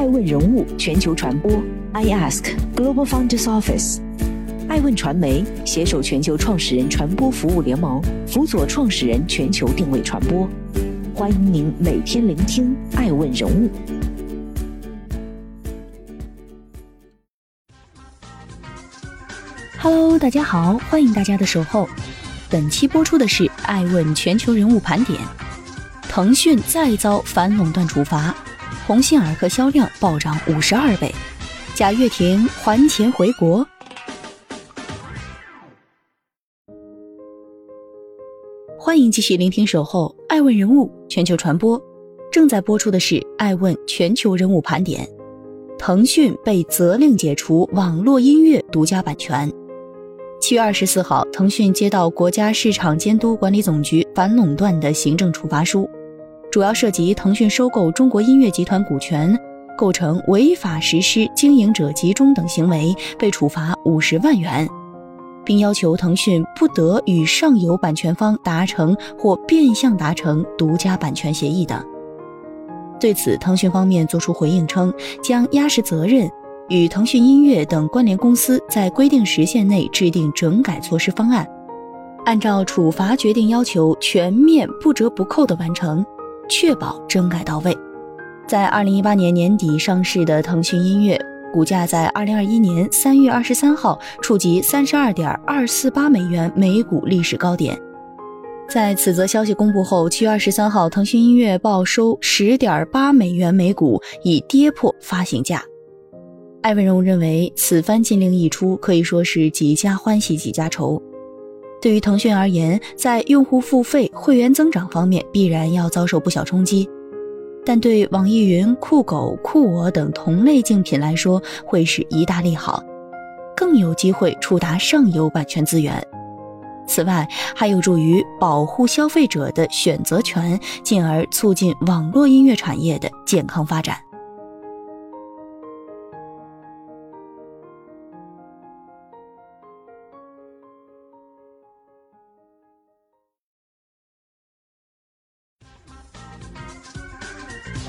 爱问人物全球传播，I Ask Global Founders Office，爱问传媒携手全球创始人传播服务联盟，辅佐创始人全球定位传播。欢迎您每天聆听爱问人物。Hello，大家好，欢迎大家的守候。本期播出的是爱问全球人物盘点。腾讯再遭反垄断处罚。鸿星尔克销量暴涨五十二倍，贾跃亭还钱回国。欢迎继续聆听《守候爱问人物全球传播》，正在播出的是《爱问全球人物盘点》。腾讯被责令解除网络音乐独家版权。七月二十四号，腾讯接到国家市场监督管理总局反垄断的行政处罚书。主要涉及腾讯收购中国音乐集团股权，构成违法实施经营者集中等行为，被处罚五十万元，并要求腾讯不得与上游版权方达成或变相达成独家版权协议等。对此，腾讯方面作出回应称，将压实责任，与腾讯音乐等关联公司在规定时限内制定整改措施方案，按照处罚决定要求，全面不折不扣地完成。确保整改到位。在二零一八年年底上市的腾讯音乐股价在二零二一年三月二十三号触及三十二点二四八美元每股历史高点。在此则消息公布后，七月二十三号，腾讯音乐报收十点八美元每股，已跌破发行价。艾文荣认为，此番禁令一出，可以说是几家欢喜几家愁。对于腾讯而言，在用户付费、会员增长方面必然要遭受不小冲击，但对网易云、酷狗、酷我等同类竞品来说，会是一大利好，更有机会触达上游版权资源。此外，还有助于保护消费者的选择权，进而促进网络音乐产业的健康发展。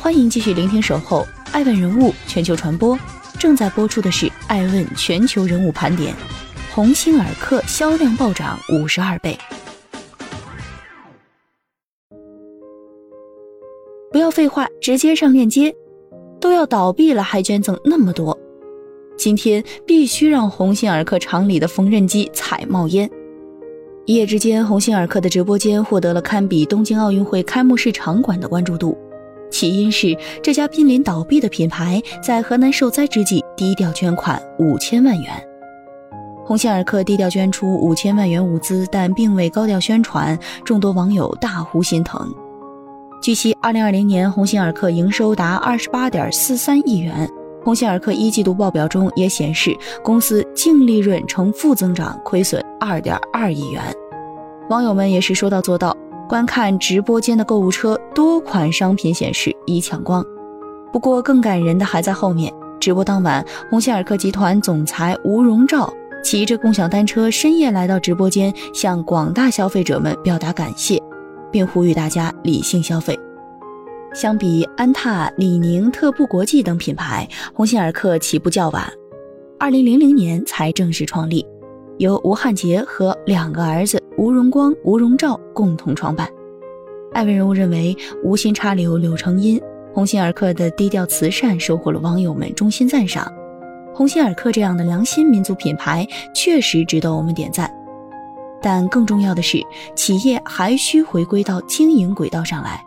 欢迎继续聆听《守候爱问人物全球传播》，正在播出的是《爱问全球人物盘点》。鸿星尔克销量暴涨五十二倍。不要废话，直接上链接。都要倒闭了，还捐赠那么多，今天必须让鸿星尔克厂里的缝纫机踩冒烟。一夜之间，鸿星尔克的直播间获得了堪比东京奥运会开幕式场馆的关注度。起因是这家濒临倒闭的品牌在河南受灾之际低调捐款五千万元。鸿星尔克低调捐出五千万元物资，但并未高调宣传，众多网友大呼心疼。据悉，二零二零年鸿星尔克营收达二十八点四三亿元。鸿星尔克一季度报表中也显示，公司净利润呈负增长，亏损二点二亿元。网友们也是说到做到。观看直播间的购物车，多款商品显示已抢光。不过更感人的还在后面。直播当晚，鸿星尔克集团总裁吴荣照骑着共享单车深夜来到直播间，向广大消费者们表达感谢，并呼吁大家理性消费。相比安踏、李宁、特步国际等品牌，鸿星尔克起步较晚，二零零零年才正式创立。由吴汉杰和两个儿子吴荣光、吴荣照共同创办。艾文人物认为，无心插柳柳成荫，鸿星尔克的低调慈善收获了网友们衷心赞赏。鸿星尔克这样的良心民族品牌确实值得我们点赞。但更重要的是，企业还需回归到经营轨道上来，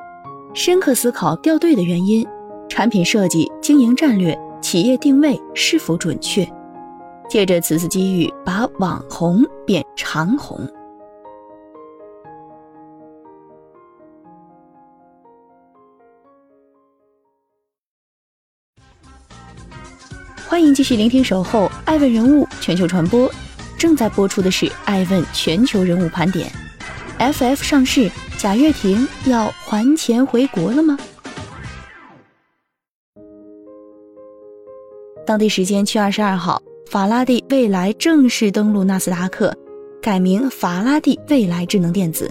深刻思考掉队的原因，产品设计、经营战略、企业定位是否准确。借着此次机遇，把网红变长红。欢迎继续聆听《守候爱问人物全球传播》，正在播出的是《爱问全球人物盘点》。FF 上市，贾跃亭要还钱回国了吗？当地时间七月二十二号。法拉第未来正式登陆纳斯达克，改名法拉第未来智能电子。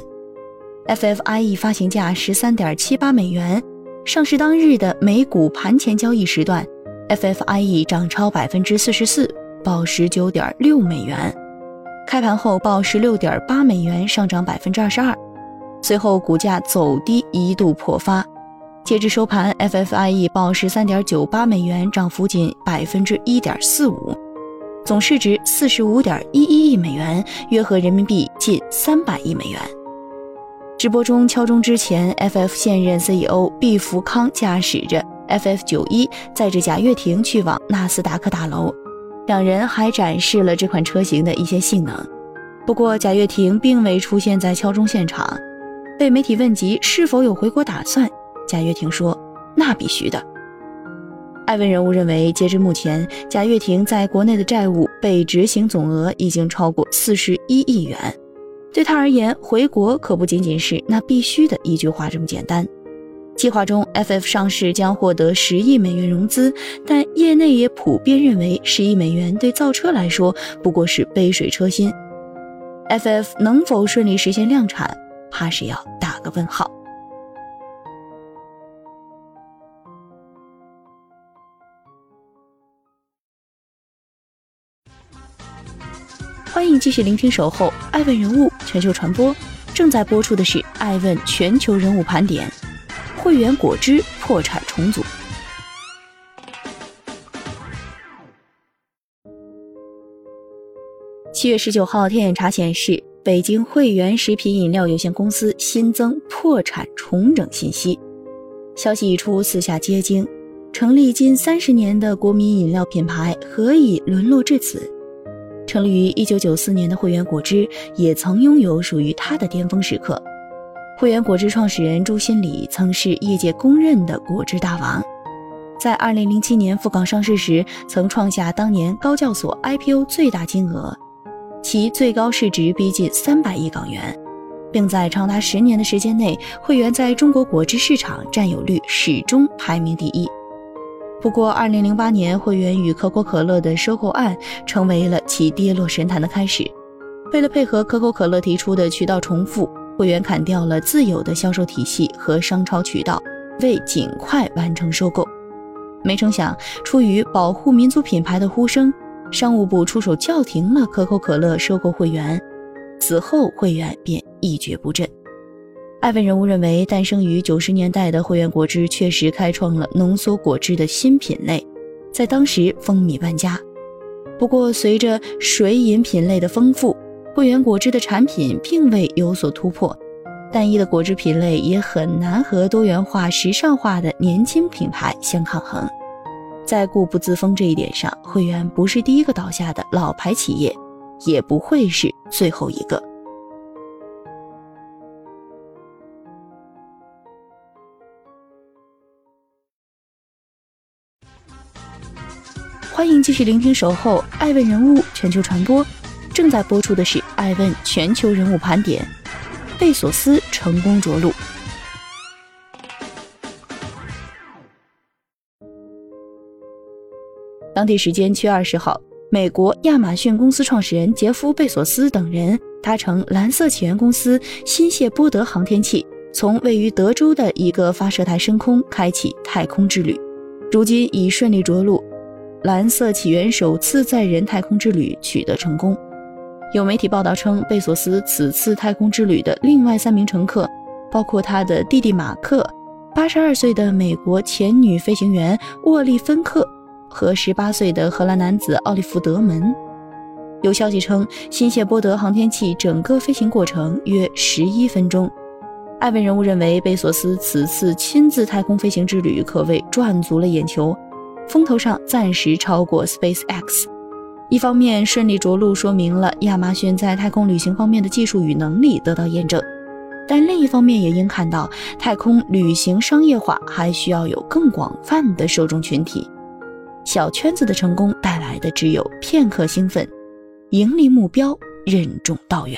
FFIE 发行价十三点七八美元，上市当日的美股盘前交易时段，FFIE 涨超百分之四十四，报十九点六美元。开盘后报十六点八美元，上涨百分之二十二。随后股价走低，一度破发。截至收盘，FFIE 报十三点九八美元，涨幅仅百分之一点四五，总市值四十五点一一亿美元，约合人民币近三百亿美元。直播中敲钟之前，FF 现任 CEO 毕福康驾驶着 FF 九一载着贾跃亭去往纳斯达克大楼。两人还展示了这款车型的一些性能，不过贾跃亭并未出现在敲钟现场。被媒体问及是否有回国打算，贾跃亭说：“那必须的。”艾文人物认为，截至目前，贾跃亭在国内的债务被执行总额已经超过四十一亿元。对他而言，回国可不仅仅是那必须的一句话这么简单。计划中，FF 上市将获得十亿美元融资，但业内也普遍认为，十亿美元对造车来说不过是杯水车薪。FF 能否顺利实现量产，怕是要打个问号。欢迎继续聆听《守候爱问人物全球传播》，正在播出的是《爱问全球人物盘点》。汇源果汁破产重组。七月十九号，天眼查显示，北京汇源食品饮料有限公司新增破产重整信息。消息一出，四下皆惊。成立近三十年的国民饮料品牌，何以沦落至此？成立于一九九四年的汇源果汁，也曾拥有属于它的巅峰时刻。汇源果汁创始人朱新礼曾是业界公认的果汁大王，在二零零七年赴港上市时，曾创下当年高教所 IPO 最大金额，其最高市值逼近三百亿港元，并在长达十年的时间内，汇源在中国果汁市场占有率始终排名第一。不过，二零零八年汇源与可口可乐的收购案成为了其跌落神坛的开始。为了配合可口可乐提出的渠道重复。会员砍掉了自有的销售体系和商超渠道，为尽快完成收购。没成想，出于保护民族品牌的呼声，商务部出手叫停了可口可乐收购会员。此后，会员便一蹶不振。艾问人物认为，诞生于九十年代的会员果汁确实开创了浓缩果汁的新品类，在当时风靡万家。不过，随着水饮品类的丰富，汇源果汁的产品并未有所突破，单一的果汁品类也很难和多元化、时尚化的年轻品牌相抗衡。在固步自封这一点上，汇源不是第一个倒下的老牌企业，也不会是最后一个。欢迎继续聆听《守候爱问人物全球传播》。正在播出的是《爱问全球人物盘点》，贝索斯成功着陆。当地时间七月二十号，美国亚马逊公司创始人杰夫·贝索斯等人搭乘蓝色起源公司新谢波德航天器，从位于德州的一个发射台升空，开启太空之旅。如今已顺利着陆，蓝色起源首次载人太空之旅取得成功。有媒体报道称，贝索斯此次太空之旅的另外三名乘客，包括他的弟弟马克、八十二岁的美国前女飞行员沃利芬克和十八岁的荷兰男子奥利弗德门。有消息称，新谢波德航天器整个飞行过程约十一分钟。艾文人物认为，贝索斯此次亲自太空飞行之旅可谓赚足了眼球，风头上暂时超过 SpaceX。一方面顺利着陆，说明了亚马逊在太空旅行方面的技术与能力得到验证，但另一方面也应看到，太空旅行商业化还需要有更广泛的受众群体。小圈子的成功带来的只有片刻兴奋，盈利目标任重道远。